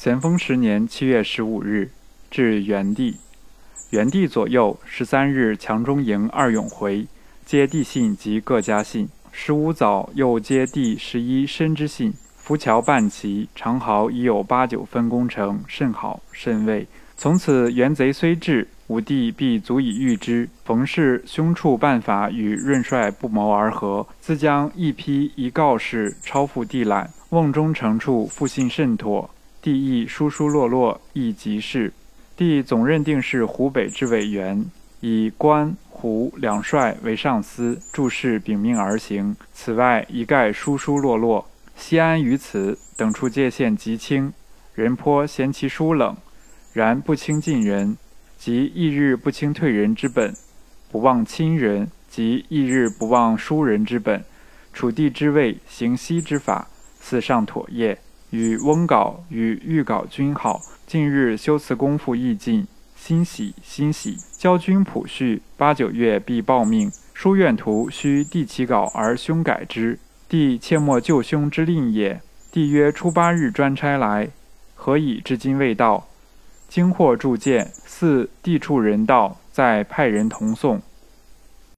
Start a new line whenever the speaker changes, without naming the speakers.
咸丰十年七月十五日，至元帝。元帝左右十三日，强中营二永回，接帝信及各家信。十五早又接第十一申之信。浮桥半旗，长壕已有八九分工程，甚好甚慰。从此元贼虽至，武帝必足以御之。冯氏凶处办法与润帅不谋而合，自将一批一告示抄付帝览。瓮中惩处，复信甚妥。帝亦疏疏落落，亦即是。帝总认定是湖北之委员，以关、湖两帅为上司，注事秉命而行。此外一概疏疏落落。西安于此等处界限极清，人颇嫌其疏冷。然不轻近人，即翌日不轻退人之本；不忘亲人，即翌日不忘疏人之本。楚地之位，行西之法，似上妥业。与翁稿与玉稿均好。近日修辞功夫亦尽，欣喜欣喜。教君谱序，八九月必报命。书院图须递起稿而兄改之，帝切莫救兄之令也。帝曰：初八日专差来，何以至今未到？经获铸剑，似地处人道，再派人同送。